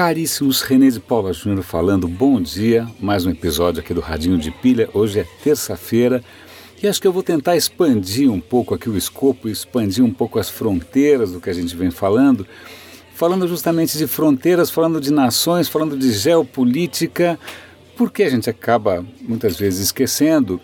Caríssimos, René de Paula Júnior falando, bom dia, mais um episódio aqui do Radinho de Pilha, hoje é terça-feira e acho que eu vou tentar expandir um pouco aqui o escopo, expandir um pouco as fronteiras do que a gente vem falando, falando justamente de fronteiras, falando de nações, falando de geopolítica, porque a gente acaba muitas vezes esquecendo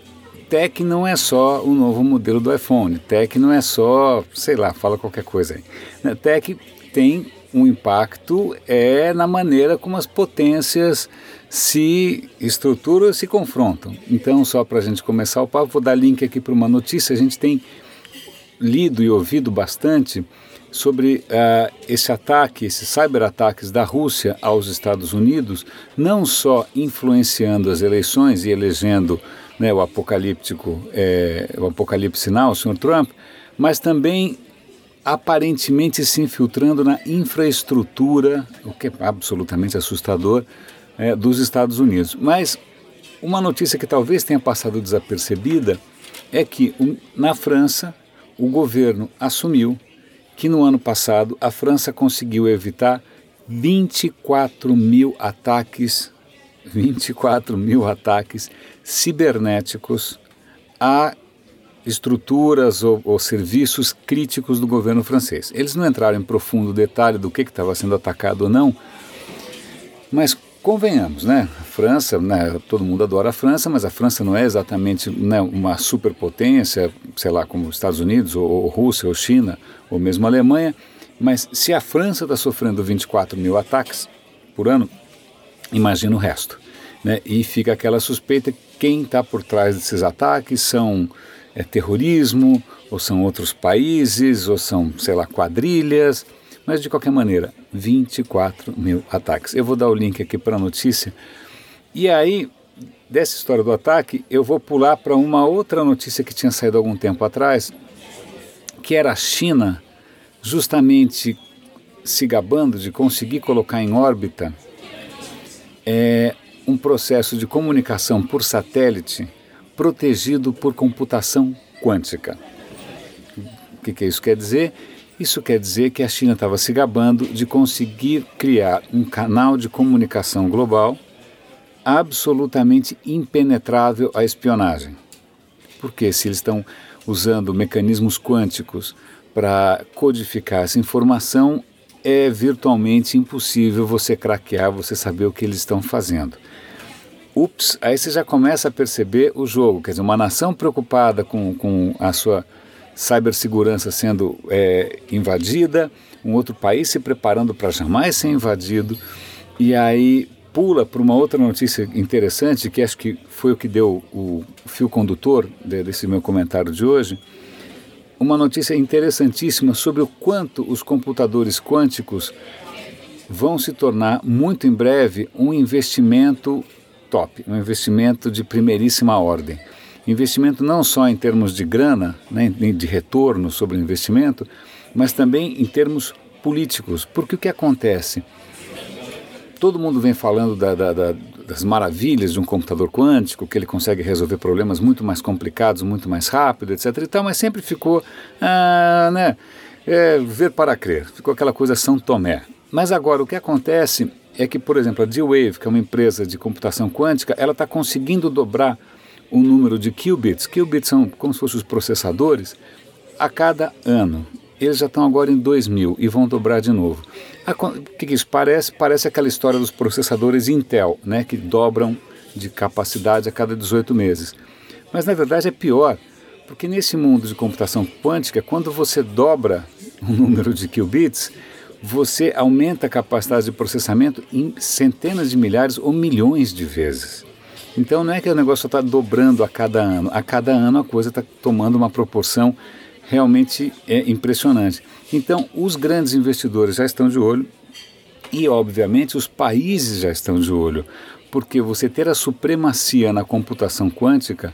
Tech não é só o novo modelo do iPhone, Tech não é só, sei lá, fala qualquer coisa aí. Tech tem um impacto é na maneira como as potências se estruturam se confrontam. Então, só para a gente começar o papo, vou dar link aqui para uma notícia. A gente tem lido e ouvido bastante sobre uh, esse ataque, esses cyberataques da Rússia aos Estados Unidos, não só influenciando as eleições e elegendo né, o apocalíptico, é, o apocalipse sinal, o senhor Trump, mas também aparentemente se infiltrando na infraestrutura, o que é absolutamente assustador, é, dos Estados Unidos. Mas uma notícia que talvez tenha passado desapercebida é que um, na França o governo assumiu que no ano passado a França conseguiu evitar 24 mil ataques, 24 mil ataques cibernéticos a estruturas ou, ou, serviços críticos do governo francês. Eles não entraram em profundo detalhe do que estava sendo atacado ou não, mas convenhamos, né? A França, né? todo mundo adora a França, mas a França não é exatamente né, uma superpotência, sei lá, como os Estados Unidos, ou, ou Rússia, ou China, ou mesmo Alemanha. Mas se a França está sofrendo 24 mil ataques por ano, imagina o resto. Né? E fica aquela suspeita quem está por trás desses ataques são é terrorismo, ou são outros países, ou são, sei lá, quadrilhas, mas de qualquer maneira, 24 mil ataques. Eu vou dar o link aqui para a notícia. E aí, dessa história do ataque, eu vou pular para uma outra notícia que tinha saído algum tempo atrás, que era a China justamente se gabando de conseguir colocar em órbita é, um processo de comunicação por satélite protegido por computação quântica. O que, que isso quer dizer? Isso quer dizer que a China estava se gabando de conseguir criar um canal de comunicação global absolutamente impenetrável à espionagem. Porque se eles estão usando mecanismos quânticos para codificar essa informação, é virtualmente impossível você craquear, você saber o que eles estão fazendo ups, aí você já começa a perceber o jogo. Quer dizer, uma nação preocupada com, com a sua cibersegurança sendo é, invadida, um outro país se preparando para jamais ser invadido, e aí pula para uma outra notícia interessante, que acho que foi o que deu o fio condutor desse meu comentário de hoje, uma notícia interessantíssima sobre o quanto os computadores quânticos vão se tornar muito em breve um investimento top, um investimento de primeiríssima ordem. Investimento não só em termos de grana, né, de retorno sobre o investimento, mas também em termos políticos. Porque o que acontece? Todo mundo vem falando da, da, da, das maravilhas de um computador quântico, que ele consegue resolver problemas muito mais complicados, muito mais rápido, etc. E tal, mas sempre ficou, ah, né, é, ver para crer, ficou aquela coisa São Tomé. Mas agora o que acontece é que, por exemplo, a D-Wave, que é uma empresa de computação quântica, ela está conseguindo dobrar o número de qubits. Qubits são como se fossem os processadores a cada ano. Eles já estão agora em 2000 e vão dobrar de novo. O que, que isso parece? Parece aquela história dos processadores Intel, né, que dobram de capacidade a cada 18 meses. Mas na verdade é pior, porque nesse mundo de computação quântica, quando você dobra o número de qubits, você aumenta a capacidade de processamento em centenas de milhares ou milhões de vezes. Então não é que o negócio está dobrando a cada ano, a cada ano a coisa está tomando uma proporção realmente é, impressionante. Então os grandes investidores já estão de olho e, obviamente, os países já estão de olho, porque você ter a supremacia na computação quântica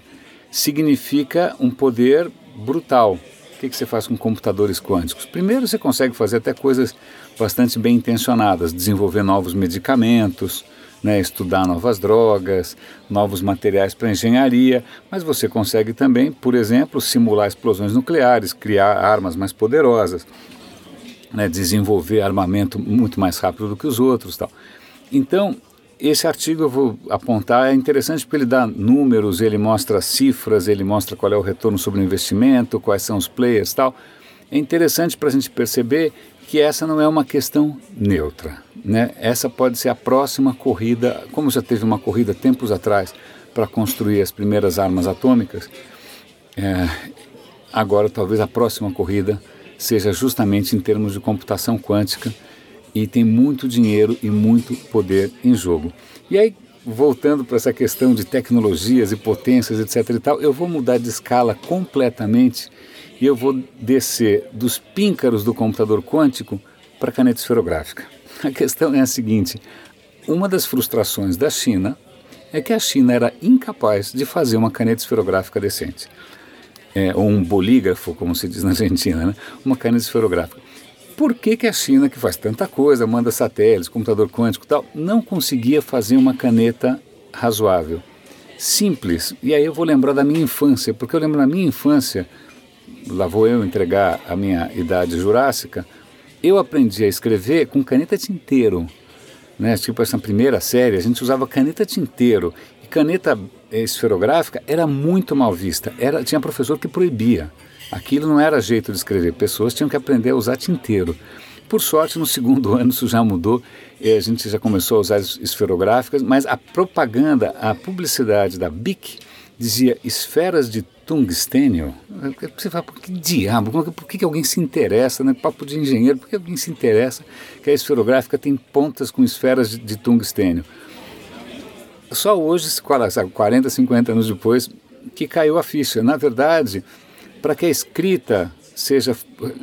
significa um poder brutal que, que você faz com computadores quânticos? Primeiro, você consegue fazer até coisas bastante bem intencionadas, desenvolver novos medicamentos, né, estudar novas drogas, novos materiais para engenharia, mas você consegue também, por exemplo, simular explosões nucleares, criar armas mais poderosas. né, desenvolver armamento muito mais rápido do que os outros. Tal. Então, esse artigo eu vou apontar, é interessante porque ele dá números, ele mostra cifras, ele mostra qual é o retorno sobre o investimento, quais são os players tal. É interessante para a gente perceber que essa não é uma questão neutra. Né? Essa pode ser a próxima corrida, como já teve uma corrida tempos atrás para construir as primeiras armas atômicas, é, agora talvez a próxima corrida seja justamente em termos de computação quântica e tem muito dinheiro e muito poder em jogo. E aí, voltando para essa questão de tecnologias e potências, etc. e tal, eu vou mudar de escala completamente e eu vou descer dos píncaros do computador quântico para a caneta esferográfica. A questão é a seguinte: uma das frustrações da China é que a China era incapaz de fazer uma caneta esferográfica decente. É, ou um bolígrafo, como se diz na Argentina, né? uma caneta esferográfica. Por que, que a China, que faz tanta coisa, manda satélites, computador quântico e tal, não conseguia fazer uma caneta razoável? Simples. E aí eu vou lembrar da minha infância, porque eu lembro na minha infância, lá vou eu entregar a minha idade jurássica, eu aprendi a escrever com caneta tinteiro. Né? Tipo essa primeira série, a gente usava caneta tinteiro. E caneta esferográfica era muito mal vista. Era, tinha professor que proibia. Aquilo não era jeito de escrever. Pessoas tinham que aprender a usar tinteiro. Por sorte, no segundo ano isso já mudou, a gente já começou a usar esferográficas, mas a propaganda, a publicidade da BIC dizia esferas de tungstênio. Você fala, por que diabo? Por que, que alguém se interessa? Né? Papo de engenheiro, por que alguém se interessa que a esferográfica tem pontas com esferas de, de tungstênio? Só hoje, 40, 50 anos depois, que caiu a ficha. Na verdade, para que a escrita seja,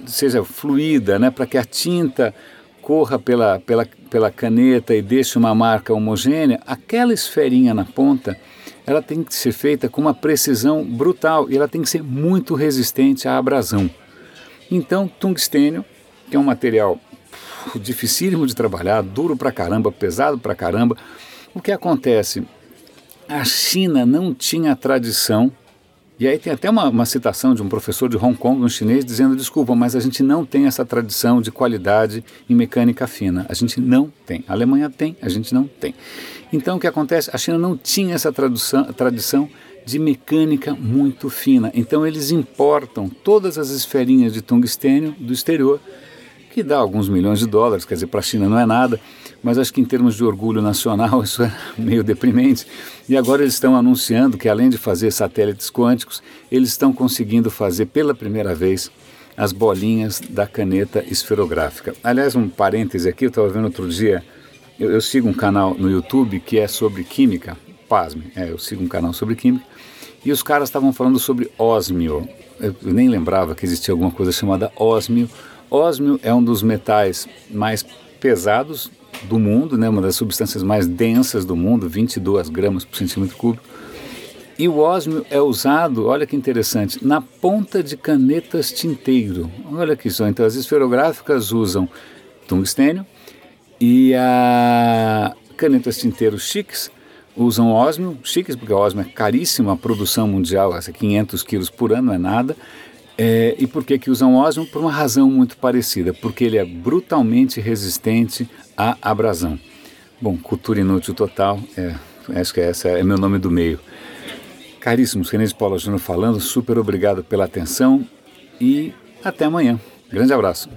seja fluida, né? para que a tinta corra pela, pela, pela caneta e deixe uma marca homogênea, aquela esferinha na ponta ela tem que ser feita com uma precisão brutal e ela tem que ser muito resistente à abrasão. Então, tungstênio, que é um material dificílimo de trabalhar, duro pra caramba, pesado pra caramba, o que acontece? A China não tinha tradição e aí tem até uma, uma, citação de um professor de Hong Kong, um chinês, dizendo: desculpa, mas a gente não tem essa tradição de qualidade em mecânica fina. A gente não tem. A Alemanha tem, a gente não tem. Então o que acontece? A China não tinha essa tradução, tradição de mecânica muito fina. Então eles importam todas as esferinhas de tungstênio do exterior, que dá alguns milhões de dólares, quer dizer, para a China não é nada mas acho que em termos de orgulho nacional isso é meio deprimente. E agora eles estão anunciando que além de fazer satélites quânticos, eles estão conseguindo fazer pela primeira vez as bolinhas da caneta esferográfica. Aliás, um parêntese aqui, eu estava vendo outro dia, eu, eu, sigo um canal no YouTube que é sobre química, pasme, é, eu sigo um canal sobre química, e os caras estavam falando sobre ósmio. Eu, eu nem lembrava que existia alguma coisa chamada ósmio. Ósmio é um dos metais mais pesados do mundo, né, uma das substâncias mais densas do mundo, 22 gramas por centímetro cúbico. E o ósmio é usado, olha que interessante, na ponta de canetas tinteiro. Olha que só, então as esferográficas usam tungstênio e a canetas tinteiro chiques usam ósmio, chiques porque o ósmio é caríssimo, a produção mundial, essa 500 quilos por ano é nada, é, e por que, que usam ósmio? Por uma razão muito parecida, porque ele é brutalmente resistente à abrasão. Bom, cultura inútil total, é, acho que essa é meu nome do meio. Caríssimos, René de Paula Júnior falando, super obrigado pela atenção e até amanhã. Grande abraço.